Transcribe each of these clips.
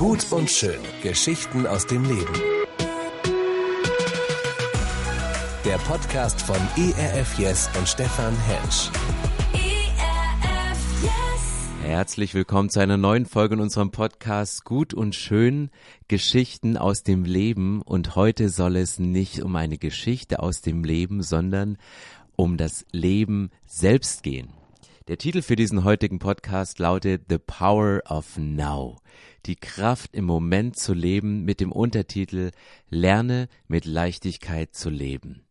Gut und schön. Geschichten aus dem Leben. Der Podcast von ERF Yes und Stefan Hensch. ERF Yes. Herzlich willkommen zu einer neuen Folge in unserem Podcast Gut und Schön Geschichten aus dem Leben. Und heute soll es nicht um eine Geschichte aus dem Leben, sondern um das Leben selbst gehen. Der Titel für diesen heutigen Podcast lautet The Power of Now. Die Kraft im Moment zu leben mit dem Untertitel Lerne mit Leichtigkeit zu leben.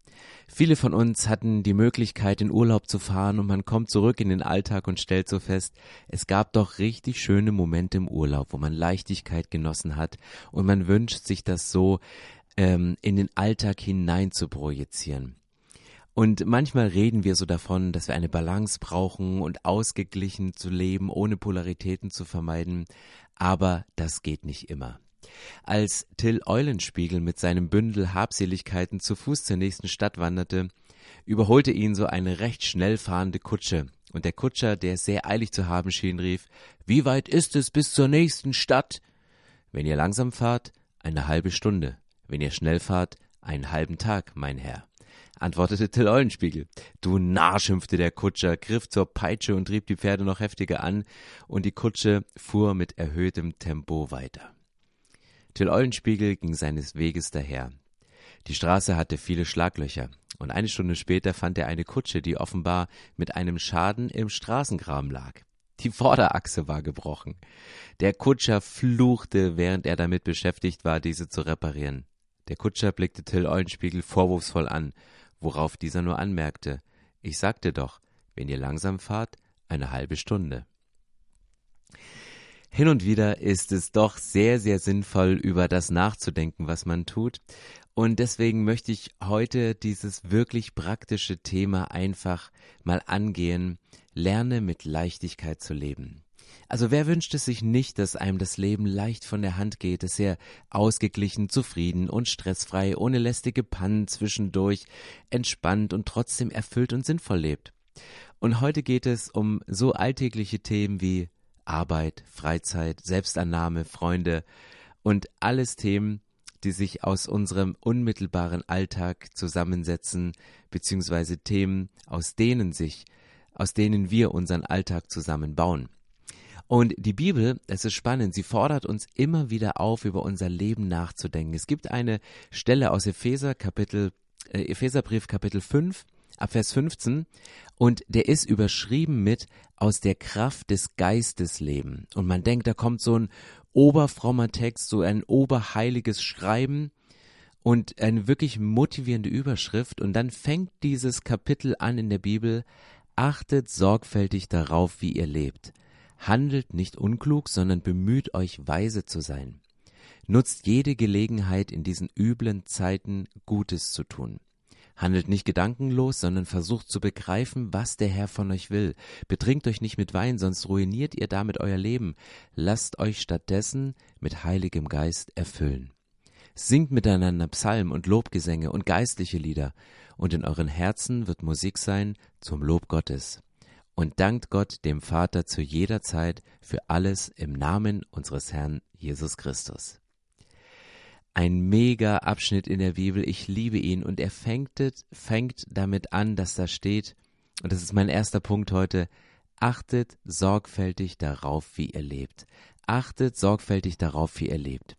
Viele von uns hatten die Möglichkeit, in Urlaub zu fahren und man kommt zurück in den Alltag und stellt so fest, es gab doch richtig schöne Momente im Urlaub, wo man Leichtigkeit genossen hat und man wünscht sich das so ähm, in den Alltag hinein zu projizieren. Und manchmal reden wir so davon, dass wir eine Balance brauchen und ausgeglichen zu leben, ohne Polaritäten zu vermeiden. Aber das geht nicht immer. Als Till Eulenspiegel mit seinem Bündel Habseligkeiten zu Fuß zur nächsten Stadt wanderte, überholte ihn so eine recht schnell fahrende Kutsche. Und der Kutscher, der es sehr eilig zu haben schien, rief, Wie weit ist es bis zur nächsten Stadt? Wenn ihr langsam fahrt, eine halbe Stunde. Wenn ihr schnell fahrt, einen halben Tag, mein Herr antwortete Till Eulenspiegel. Du Narr, schimpfte der Kutscher, griff zur Peitsche und trieb die Pferde noch heftiger an, und die Kutsche fuhr mit erhöhtem Tempo weiter. Till Eulenspiegel ging seines Weges daher. Die Straße hatte viele Schlaglöcher, und eine Stunde später fand er eine Kutsche, die offenbar mit einem Schaden im Straßengraben lag. Die Vorderachse war gebrochen. Der Kutscher fluchte, während er damit beschäftigt war, diese zu reparieren. Der Kutscher blickte Till Eulenspiegel vorwurfsvoll an worauf dieser nur anmerkte Ich sagte doch, wenn ihr langsam fahrt, eine halbe Stunde. Hin und wieder ist es doch sehr, sehr sinnvoll, über das nachzudenken, was man tut. Und deswegen möchte ich heute dieses wirklich praktische Thema einfach mal angehen. Lerne mit Leichtigkeit zu leben. Also wer wünscht es sich nicht, dass einem das Leben leicht von der Hand geht, dass er ausgeglichen, zufrieden und stressfrei, ohne lästige Pannen zwischendurch, entspannt und trotzdem erfüllt und sinnvoll lebt. Und heute geht es um so alltägliche Themen wie Arbeit, Freizeit, Selbstannahme, Freunde und alles Themen, die sich aus unserem unmittelbaren Alltag zusammensetzen, beziehungsweise Themen, aus denen sich, aus denen wir unseren Alltag zusammenbauen. Und die Bibel, es ist spannend, sie fordert uns immer wieder auf, über unser Leben nachzudenken. Es gibt eine Stelle aus Epheser Kapitel, äh, Epheserbrief Kapitel 5, ab Vers 15, und der ist überschrieben mit aus der Kraft des Geistes leben. Und man denkt, da kommt so ein oberfrommer Text, so ein oberheiliges Schreiben und eine wirklich motivierende Überschrift. Und dann fängt dieses Kapitel an in der Bibel, achtet sorgfältig darauf, wie ihr lebt Handelt nicht unklug, sondern bemüht euch weise zu sein. Nutzt jede Gelegenheit in diesen üblen Zeiten Gutes zu tun. Handelt nicht gedankenlos, sondern versucht zu begreifen, was der Herr von euch will. Betrinkt euch nicht mit Wein, sonst ruiniert ihr damit euer Leben. Lasst euch stattdessen mit heiligem Geist erfüllen. Singt miteinander Psalmen und Lobgesänge und geistliche Lieder, und in euren Herzen wird Musik sein zum Lob Gottes und dankt Gott dem Vater zu jeder Zeit für alles im Namen unseres Herrn Jesus Christus. Ein mega Abschnitt in der Bibel, ich liebe ihn und er fängt, fängt damit an, dass da steht, und das ist mein erster Punkt heute, achtet sorgfältig darauf, wie ihr lebt. Achtet sorgfältig darauf, wie ihr lebt.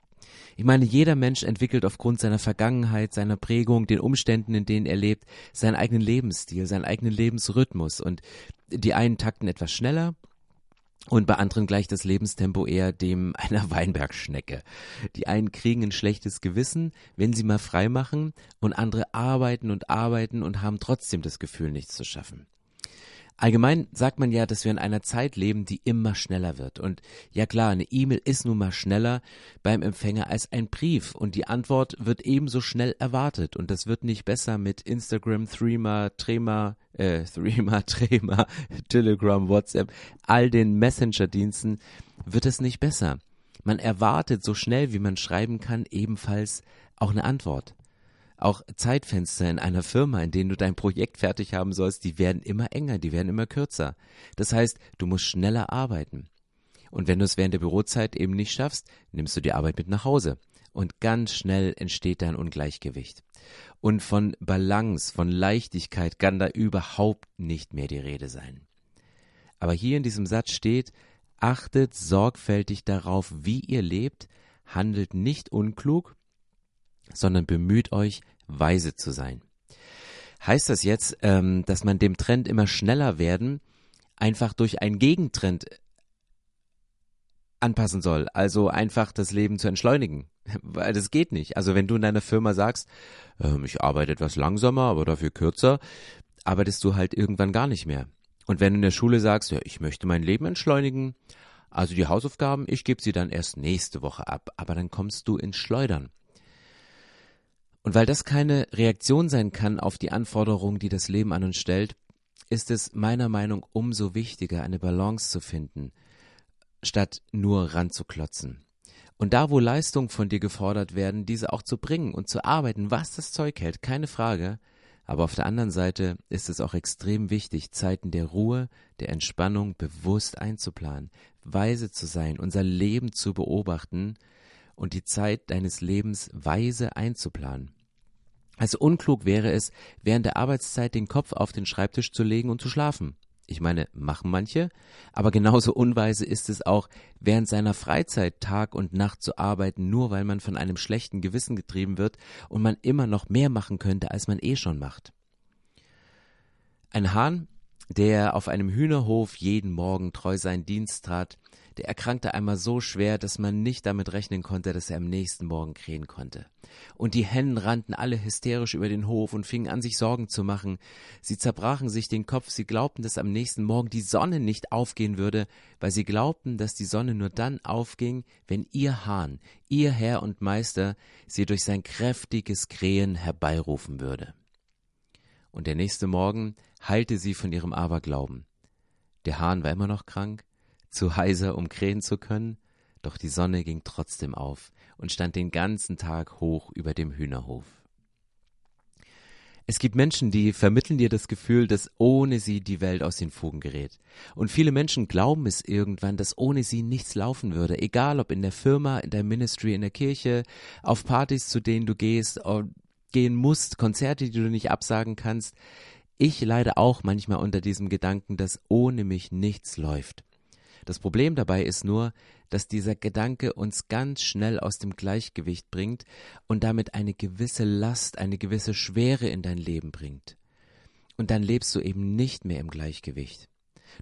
Ich meine, jeder Mensch entwickelt aufgrund seiner Vergangenheit, seiner Prägung, den Umständen, in denen er lebt, seinen eigenen Lebensstil, seinen eigenen Lebensrhythmus. Und die einen takten etwas schneller und bei anderen gleicht das Lebenstempo eher dem einer Weinbergschnecke. Die einen kriegen ein schlechtes Gewissen, wenn sie mal frei machen, und andere arbeiten und arbeiten und haben trotzdem das Gefühl, nichts zu schaffen. Allgemein sagt man ja, dass wir in einer Zeit leben, die immer schneller wird. Und ja klar, eine E-Mail ist nun mal schneller beim Empfänger als ein Brief. Und die Antwort wird ebenso schnell erwartet. Und das wird nicht besser mit Instagram, Threema, Trema, äh, Threema, Trema, Telegram, WhatsApp, all den Messenger-Diensten wird es nicht besser. Man erwartet so schnell, wie man schreiben kann, ebenfalls auch eine Antwort. Auch Zeitfenster in einer Firma, in denen du dein Projekt fertig haben sollst, die werden immer enger, die werden immer kürzer. Das heißt, du musst schneller arbeiten. Und wenn du es während der Bürozeit eben nicht schaffst, nimmst du die Arbeit mit nach Hause. Und ganz schnell entsteht da ein Ungleichgewicht. Und von Balance, von Leichtigkeit kann da überhaupt nicht mehr die Rede sein. Aber hier in diesem Satz steht, achtet sorgfältig darauf, wie ihr lebt, handelt nicht unklug, sondern bemüht euch, weise zu sein. Heißt das jetzt, ähm, dass man dem Trend immer schneller werden einfach durch einen Gegentrend anpassen soll, also einfach das Leben zu entschleunigen? Weil das geht nicht. Also wenn du in deiner Firma sagst, ähm, ich arbeite etwas langsamer, aber dafür kürzer, arbeitest du halt irgendwann gar nicht mehr. Und wenn du in der Schule sagst, ja, ich möchte mein Leben entschleunigen, also die Hausaufgaben, ich gebe sie dann erst nächste Woche ab, aber dann kommst du ins Schleudern. Und weil das keine Reaktion sein kann auf die Anforderungen, die das Leben an uns stellt, ist es meiner Meinung umso wichtiger, eine Balance zu finden, statt nur ranzuklotzen. Und da, wo Leistungen von dir gefordert werden, diese auch zu bringen und zu arbeiten, was das Zeug hält, keine Frage. Aber auf der anderen Seite ist es auch extrem wichtig, Zeiten der Ruhe, der Entspannung bewusst einzuplanen, weise zu sein, unser Leben zu beobachten und die Zeit deines Lebens weise einzuplanen. Also unklug wäre es, während der Arbeitszeit den Kopf auf den Schreibtisch zu legen und zu schlafen. Ich meine, machen manche, aber genauso unweise ist es auch, während seiner Freizeit Tag und Nacht zu arbeiten, nur weil man von einem schlechten Gewissen getrieben wird und man immer noch mehr machen könnte, als man eh schon macht. Ein Hahn, der auf einem Hühnerhof jeden Morgen treu seinen Dienst trat, der erkrankte einmal so schwer, dass man nicht damit rechnen konnte, dass er am nächsten Morgen krähen konnte. Und die Hennen rannten alle hysterisch über den Hof und fingen an, sich Sorgen zu machen. Sie zerbrachen sich den Kopf, sie glaubten, dass am nächsten Morgen die Sonne nicht aufgehen würde, weil sie glaubten, dass die Sonne nur dann aufging, wenn ihr Hahn, ihr Herr und Meister, sie durch sein kräftiges Krähen herbeirufen würde. Und der nächste Morgen heilte sie von ihrem Aberglauben. Der Hahn war immer noch krank, zu heiser, um krähen zu können, doch die Sonne ging trotzdem auf und stand den ganzen Tag hoch über dem Hühnerhof. Es gibt Menschen, die vermitteln dir das Gefühl, dass ohne sie die Welt aus den Fugen gerät. Und viele Menschen glauben es irgendwann, dass ohne sie nichts laufen würde. Egal ob in der Firma, in der Ministry, in der Kirche, auf Partys, zu denen du gehst, gehen musst, Konzerte, die du nicht absagen kannst. Ich leide auch manchmal unter diesem Gedanken, dass ohne mich nichts läuft. Das Problem dabei ist nur, dass dieser Gedanke uns ganz schnell aus dem Gleichgewicht bringt und damit eine gewisse Last, eine gewisse Schwere in dein Leben bringt. Und dann lebst du eben nicht mehr im Gleichgewicht.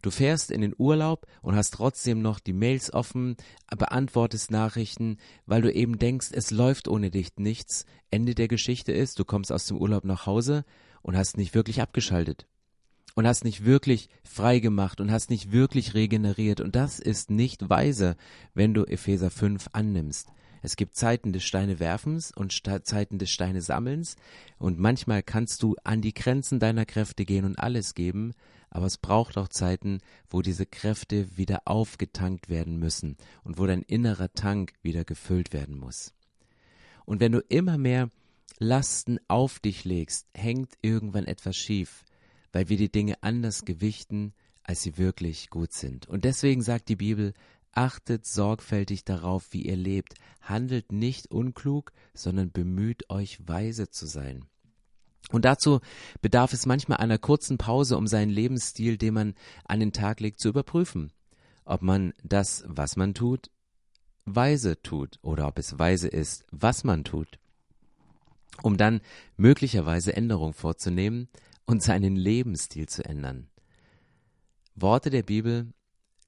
Du fährst in den Urlaub und hast trotzdem noch die Mails offen, beantwortest Nachrichten, weil du eben denkst, es läuft ohne dich nichts. Ende der Geschichte ist, du kommst aus dem Urlaub nach Hause und hast nicht wirklich abgeschaltet und hast nicht wirklich frei gemacht und hast nicht wirklich regeneriert. Und das ist nicht weise, wenn du Epheser 5 annimmst. Es gibt Zeiten des Steinewerfens und Zeiten des Steine sammelns und manchmal kannst du an die Grenzen deiner Kräfte gehen und alles geben, aber es braucht auch Zeiten, wo diese Kräfte wieder aufgetankt werden müssen und wo dein innerer Tank wieder gefüllt werden muss. Und wenn du immer mehr Lasten auf dich legst, hängt irgendwann etwas schief weil wir die Dinge anders gewichten, als sie wirklich gut sind. Und deswegen sagt die Bibel, achtet sorgfältig darauf, wie ihr lebt, handelt nicht unklug, sondern bemüht euch weise zu sein. Und dazu bedarf es manchmal einer kurzen Pause, um seinen Lebensstil, den man an den Tag legt, zu überprüfen. Ob man das, was man tut, weise tut oder ob es weise ist, was man tut. Um dann möglicherweise Änderungen vorzunehmen, und seinen Lebensstil zu ändern. Worte der Bibel,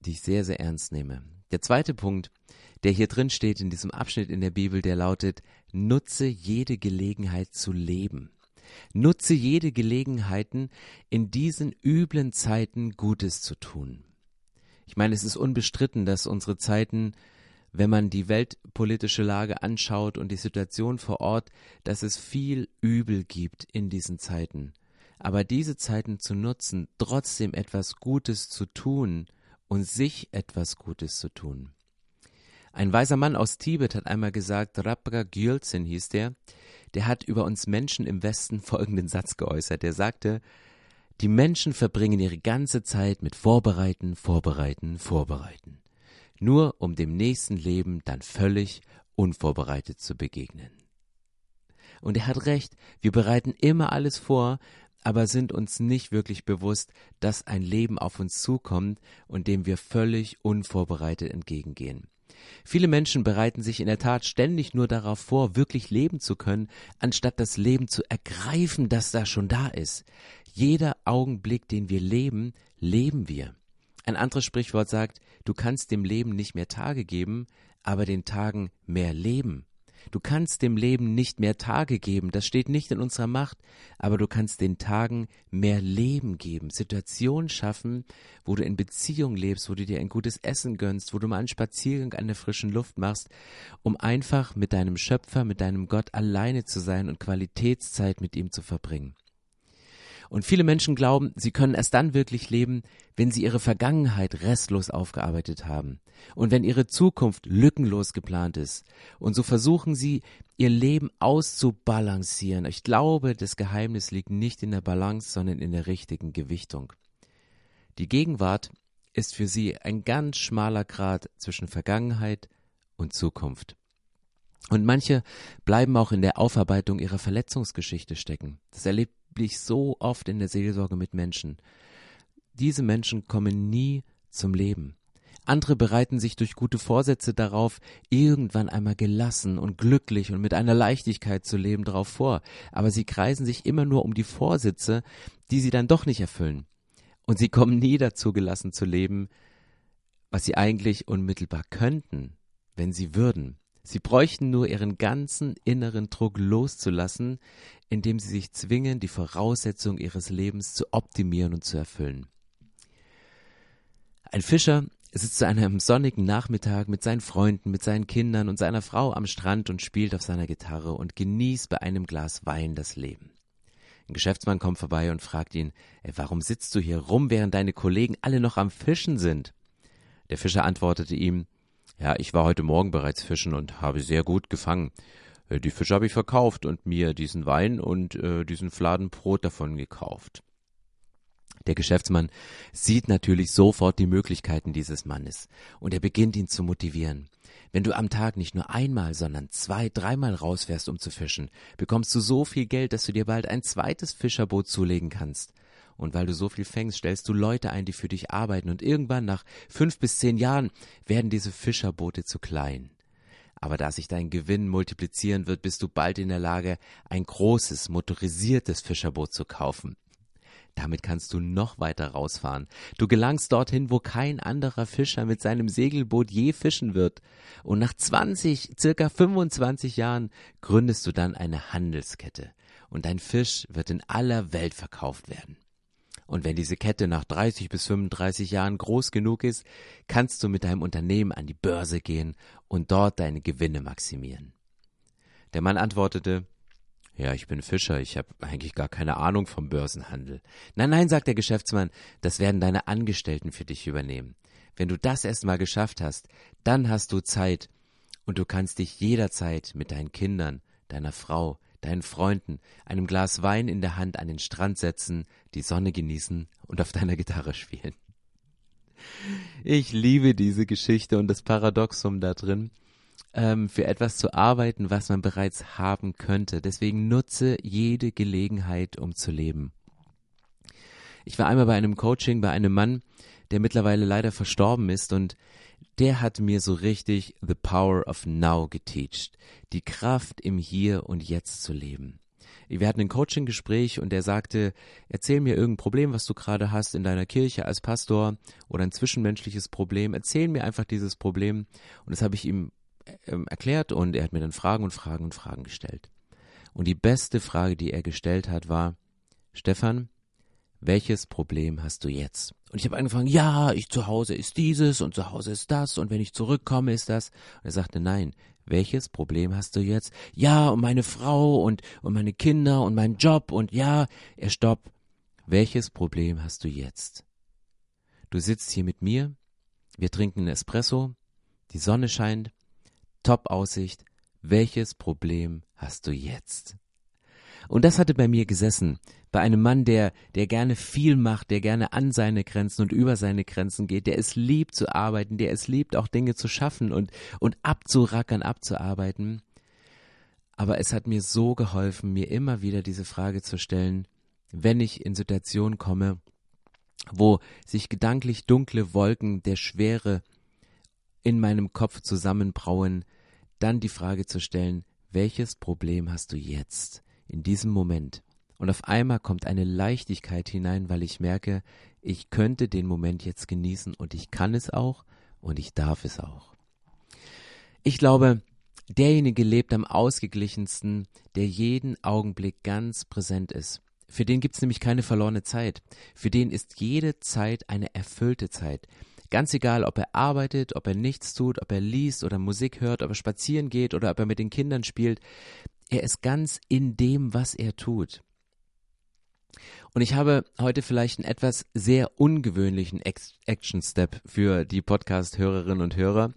die ich sehr, sehr ernst nehme. Der zweite Punkt, der hier drin steht in diesem Abschnitt in der Bibel, der lautet, nutze jede Gelegenheit zu leben. Nutze jede Gelegenheiten, in diesen üblen Zeiten Gutes zu tun. Ich meine, es ist unbestritten, dass unsere Zeiten, wenn man die weltpolitische Lage anschaut und die Situation vor Ort, dass es viel Übel gibt in diesen Zeiten aber diese Zeiten zu nutzen, trotzdem etwas Gutes zu tun und sich etwas Gutes zu tun. Ein weiser Mann aus Tibet hat einmal gesagt, Rabga Gyultsen hieß der, der hat über uns Menschen im Westen folgenden Satz geäußert. Er sagte, die Menschen verbringen ihre ganze Zeit mit Vorbereiten, Vorbereiten, Vorbereiten. nur um dem nächsten Leben dann völlig unvorbereitet zu begegnen. Und er hat recht, wir bereiten immer alles vor, aber sind uns nicht wirklich bewusst, dass ein Leben auf uns zukommt und dem wir völlig unvorbereitet entgegengehen. Viele Menschen bereiten sich in der Tat ständig nur darauf vor, wirklich leben zu können, anstatt das Leben zu ergreifen, das da schon da ist. Jeder Augenblick, den wir leben, leben wir. Ein anderes Sprichwort sagt, du kannst dem Leben nicht mehr Tage geben, aber den Tagen mehr Leben. Du kannst dem Leben nicht mehr Tage geben, das steht nicht in unserer Macht, aber du kannst den Tagen mehr Leben geben, Situationen schaffen, wo du in Beziehung lebst, wo du dir ein gutes Essen gönnst, wo du mal einen Spaziergang an der frischen Luft machst, um einfach mit deinem Schöpfer, mit deinem Gott alleine zu sein und Qualitätszeit mit ihm zu verbringen. Und viele Menschen glauben, sie können erst dann wirklich leben, wenn sie ihre Vergangenheit restlos aufgearbeitet haben und wenn ihre Zukunft lückenlos geplant ist. Und so versuchen sie, ihr Leben auszubalancieren. Ich glaube, das Geheimnis liegt nicht in der Balance, sondern in der richtigen Gewichtung. Die Gegenwart ist für sie ein ganz schmaler Grad zwischen Vergangenheit und Zukunft. Und manche bleiben auch in der Aufarbeitung ihrer Verletzungsgeschichte stecken. Das erlebt ich so oft in der Seelsorge mit Menschen. Diese Menschen kommen nie zum Leben. Andere bereiten sich durch gute Vorsätze darauf, irgendwann einmal gelassen und glücklich und mit einer Leichtigkeit zu leben darauf vor, aber sie kreisen sich immer nur um die Vorsätze, die sie dann doch nicht erfüllen. Und sie kommen nie dazu, gelassen zu leben, was sie eigentlich unmittelbar könnten, wenn sie würden. Sie bräuchten nur ihren ganzen inneren Druck loszulassen, indem sie sich zwingen, die Voraussetzung ihres Lebens zu optimieren und zu erfüllen. Ein Fischer sitzt zu einem sonnigen Nachmittag mit seinen Freunden, mit seinen Kindern und seiner Frau am Strand und spielt auf seiner Gitarre und genießt bei einem Glas Wein das Leben. Ein Geschäftsmann kommt vorbei und fragt ihn, warum sitzt du hier rum, während deine Kollegen alle noch am Fischen sind? Der Fischer antwortete ihm, ja, ich war heute Morgen bereits fischen und habe sehr gut gefangen. Äh, die Fische habe ich verkauft und mir diesen Wein und äh, diesen Fladen Brot davon gekauft. Der Geschäftsmann sieht natürlich sofort die Möglichkeiten dieses Mannes und er beginnt ihn zu motivieren. Wenn du am Tag nicht nur einmal, sondern zwei, dreimal rausfährst, um zu fischen, bekommst du so viel Geld, dass du dir bald ein zweites Fischerboot zulegen kannst. Und weil du so viel fängst, stellst du Leute ein, die für dich arbeiten. Und irgendwann nach fünf bis zehn Jahren werden diese Fischerboote zu klein. Aber da sich dein Gewinn multiplizieren wird, bist du bald in der Lage, ein großes, motorisiertes Fischerboot zu kaufen. Damit kannst du noch weiter rausfahren. Du gelangst dorthin, wo kein anderer Fischer mit seinem Segelboot je fischen wird. Und nach 20, circa 25 Jahren gründest du dann eine Handelskette. Und dein Fisch wird in aller Welt verkauft werden. Und wenn diese Kette nach 30 bis 35 Jahren groß genug ist, kannst du mit deinem Unternehmen an die Börse gehen und dort deine Gewinne maximieren. Der Mann antwortete, ja, ich bin Fischer, ich habe eigentlich gar keine Ahnung vom Börsenhandel. Nein, nein, sagt der Geschäftsmann, das werden deine Angestellten für dich übernehmen. Wenn du das erst mal geschafft hast, dann hast du Zeit und du kannst dich jederzeit mit deinen Kindern, deiner Frau, deinen Freunden, einem Glas Wein in der Hand an den Strand setzen, die Sonne genießen und auf deiner Gitarre spielen. Ich liebe diese Geschichte und das Paradoxum da drin, ähm, für etwas zu arbeiten, was man bereits haben könnte. Deswegen nutze jede Gelegenheit, um zu leben. Ich war einmal bei einem Coaching bei einem Mann, der mittlerweile leider verstorben ist und der hat mir so richtig the power of now geteacht. Die Kraft im Hier und Jetzt zu leben. Wir hatten ein Coaching-Gespräch und er sagte, erzähl mir irgendein Problem, was du gerade hast in deiner Kirche als Pastor oder ein zwischenmenschliches Problem. Erzähl mir einfach dieses Problem. Und das habe ich ihm äh, erklärt und er hat mir dann Fragen und Fragen und Fragen gestellt. Und die beste Frage, die er gestellt hat, war, Stefan, welches Problem hast du jetzt? Und ich habe angefangen, ja, ich zu Hause ist dieses und zu Hause ist das und wenn ich zurückkomme ist das. Und er sagte, nein, welches Problem hast du jetzt? Ja, und meine Frau und, und meine Kinder und mein Job und ja, er stopp. Welches Problem hast du jetzt? Du sitzt hier mit mir, wir trinken Espresso, die Sonne scheint, Top Aussicht. Welches Problem hast du jetzt? Und das hatte bei mir gesessen. Bei einem Mann, der, der gerne viel macht, der gerne an seine Grenzen und über seine Grenzen geht, der es liebt zu arbeiten, der es liebt, auch Dinge zu schaffen und, und abzurackern, abzuarbeiten. Aber es hat mir so geholfen, mir immer wieder diese Frage zu stellen, wenn ich in Situationen komme, wo sich gedanklich dunkle Wolken der Schwere in meinem Kopf zusammenbrauen, dann die Frage zu stellen, welches Problem hast du jetzt, in diesem Moment? Und auf einmal kommt eine Leichtigkeit hinein, weil ich merke, ich könnte den Moment jetzt genießen und ich kann es auch und ich darf es auch. Ich glaube, derjenige lebt am ausgeglichensten, der jeden Augenblick ganz präsent ist. Für den gibt es nämlich keine verlorene Zeit. Für den ist jede Zeit eine erfüllte Zeit. Ganz egal, ob er arbeitet, ob er nichts tut, ob er liest oder Musik hört, ob er spazieren geht oder ob er mit den Kindern spielt. Er ist ganz in dem, was er tut. Und ich habe heute vielleicht einen etwas sehr ungewöhnlichen Action-Step für die Podcast-Hörerinnen und Hörer.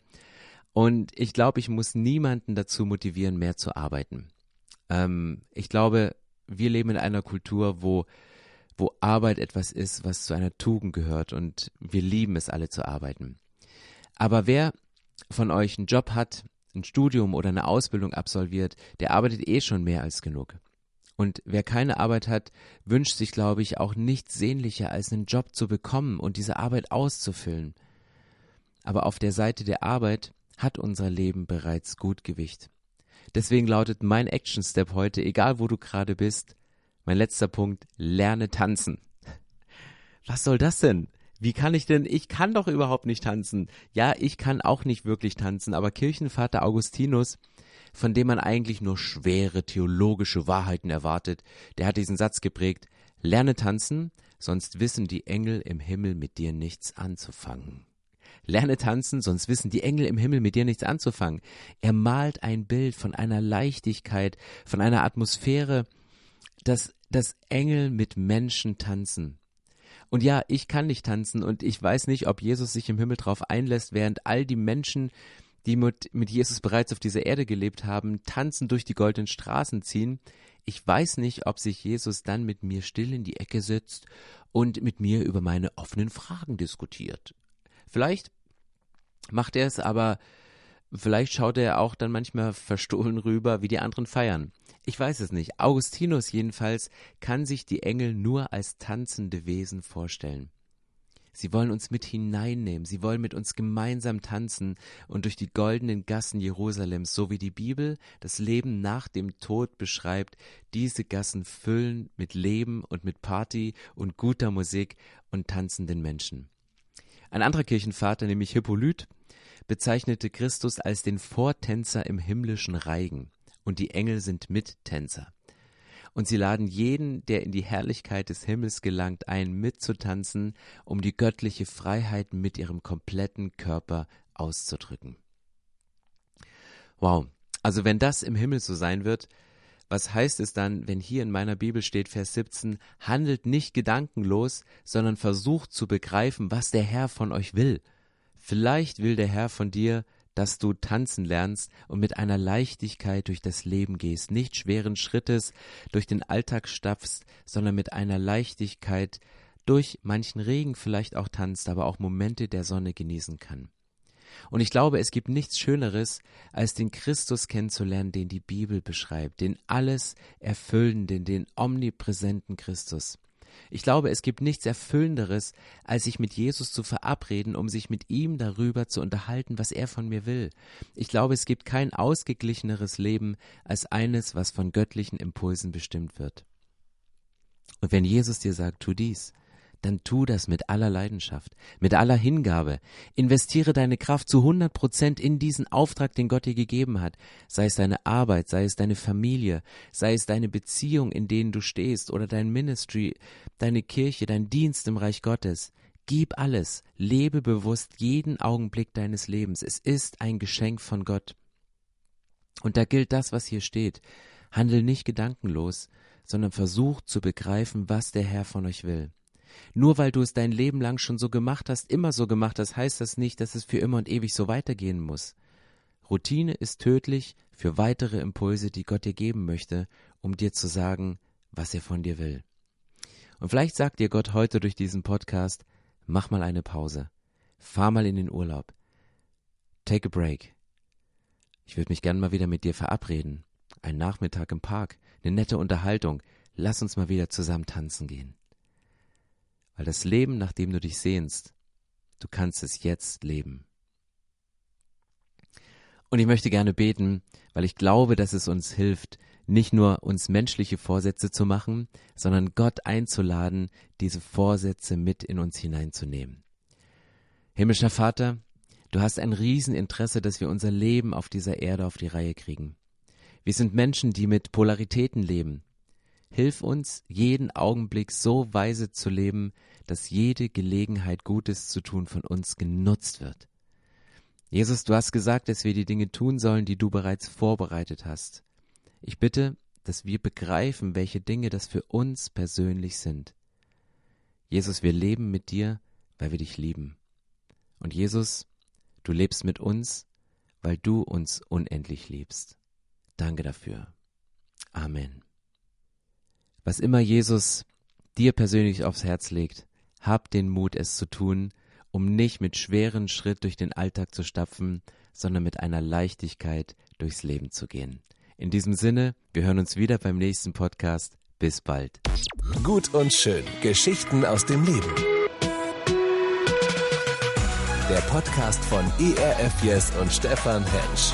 Und ich glaube, ich muss niemanden dazu motivieren, mehr zu arbeiten. Ähm, ich glaube, wir leben in einer Kultur, wo wo Arbeit etwas ist, was zu einer Tugend gehört und wir lieben es alle zu arbeiten. Aber wer von euch einen Job hat, ein Studium oder eine Ausbildung absolviert, der arbeitet eh schon mehr als genug. Und wer keine Arbeit hat, wünscht sich, glaube ich, auch nichts sehnlicher, als einen Job zu bekommen und diese Arbeit auszufüllen. Aber auf der Seite der Arbeit hat unser Leben bereits gut Gewicht. Deswegen lautet mein Action Step heute, egal wo du gerade bist, mein letzter Punkt, lerne tanzen. Was soll das denn? Wie kann ich denn? Ich kann doch überhaupt nicht tanzen. Ja, ich kann auch nicht wirklich tanzen, aber Kirchenvater Augustinus, von dem man eigentlich nur schwere theologische Wahrheiten erwartet, der hat diesen Satz geprägt, lerne tanzen, sonst wissen die Engel im Himmel mit dir nichts anzufangen. Lerne tanzen, sonst wissen die Engel im Himmel mit dir nichts anzufangen. Er malt ein Bild von einer Leichtigkeit, von einer Atmosphäre, dass, dass Engel mit Menschen tanzen. Und ja, ich kann nicht tanzen und ich weiß nicht, ob Jesus sich im Himmel darauf einlässt, während all die Menschen, die mit, mit Jesus bereits auf dieser Erde gelebt haben, tanzen durch die goldenen Straßen ziehen. Ich weiß nicht, ob sich Jesus dann mit mir still in die Ecke setzt und mit mir über meine offenen Fragen diskutiert. Vielleicht macht er es, aber vielleicht schaut er auch dann manchmal verstohlen rüber, wie die anderen feiern. Ich weiß es nicht. Augustinus jedenfalls kann sich die Engel nur als tanzende Wesen vorstellen. Sie wollen uns mit hineinnehmen, sie wollen mit uns gemeinsam tanzen und durch die goldenen Gassen Jerusalems, so wie die Bibel das Leben nach dem Tod beschreibt, diese Gassen füllen mit Leben und mit Party und guter Musik und tanzenden Menschen. Ein anderer Kirchenvater, nämlich Hippolyt, bezeichnete Christus als den Vortänzer im himmlischen Reigen und die Engel sind Mittänzer. Und sie laden jeden, der in die Herrlichkeit des Himmels gelangt, ein, mitzutanzen, um die göttliche Freiheit mit ihrem kompletten Körper auszudrücken. Wow. Also wenn das im Himmel so sein wird, was heißt es dann, wenn hier in meiner Bibel steht, Vers 17, handelt nicht gedankenlos, sondern versucht zu begreifen, was der Herr von euch will. Vielleicht will der Herr von dir, dass du tanzen lernst und mit einer Leichtigkeit durch das Leben gehst, nicht schweren Schrittes durch den Alltag stapfst, sondern mit einer Leichtigkeit durch manchen Regen vielleicht auch tanzt, aber auch Momente der Sonne genießen kann. Und ich glaube, es gibt nichts Schöneres, als den Christus kennenzulernen, den die Bibel beschreibt, den alles erfüllenden, den omnipräsenten Christus. Ich glaube, es gibt nichts Erfüllenderes, als sich mit Jesus zu verabreden, um sich mit ihm darüber zu unterhalten, was er von mir will. Ich glaube, es gibt kein ausgeglicheneres Leben als eines, was von göttlichen Impulsen bestimmt wird. Und wenn Jesus dir sagt, tu dies, dann tu das mit aller Leidenschaft, mit aller Hingabe. Investiere deine Kraft zu 100 Prozent in diesen Auftrag, den Gott dir gegeben hat. Sei es deine Arbeit, sei es deine Familie, sei es deine Beziehung, in denen du stehst oder dein Ministry, deine Kirche, dein Dienst im Reich Gottes. Gib alles, lebe bewusst jeden Augenblick deines Lebens. Es ist ein Geschenk von Gott. Und da gilt das, was hier steht. Handel nicht gedankenlos, sondern versuch zu begreifen, was der Herr von euch will. Nur weil du es dein Leben lang schon so gemacht hast, immer so gemacht hast, heißt das nicht, dass es für immer und ewig so weitergehen muss. Routine ist tödlich für weitere Impulse, die Gott dir geben möchte, um dir zu sagen, was er von dir will. Und vielleicht sagt dir Gott heute durch diesen Podcast, mach mal eine Pause, fahr mal in den Urlaub, take a break. Ich würde mich gern mal wieder mit dir verabreden, ein Nachmittag im Park, eine nette Unterhaltung, lass uns mal wieder zusammen tanzen gehen. Weil das Leben, nach dem du dich sehnst, du kannst es jetzt leben. Und ich möchte gerne beten, weil ich glaube, dass es uns hilft, nicht nur uns menschliche Vorsätze zu machen, sondern Gott einzuladen, diese Vorsätze mit in uns hineinzunehmen. Himmlischer Vater, du hast ein Rieseninteresse, dass wir unser Leben auf dieser Erde auf die Reihe kriegen. Wir sind Menschen, die mit Polaritäten leben. Hilf uns, jeden Augenblick so weise zu leben, dass jede Gelegenheit, Gutes zu tun, von uns genutzt wird. Jesus, du hast gesagt, dass wir die Dinge tun sollen, die du bereits vorbereitet hast. Ich bitte, dass wir begreifen, welche Dinge das für uns persönlich sind. Jesus, wir leben mit dir, weil wir dich lieben. Und Jesus, du lebst mit uns, weil du uns unendlich liebst. Danke dafür. Amen. Was immer Jesus dir persönlich aufs Herz legt, hab den Mut, es zu tun, um nicht mit schweren Schritt durch den Alltag zu stapfen, sondern mit einer Leichtigkeit durchs Leben zu gehen. In diesem Sinne, wir hören uns wieder beim nächsten Podcast. Bis bald. Gut und schön. Geschichten aus dem Leben. Der Podcast von ERF Yes und Stefan Hensch.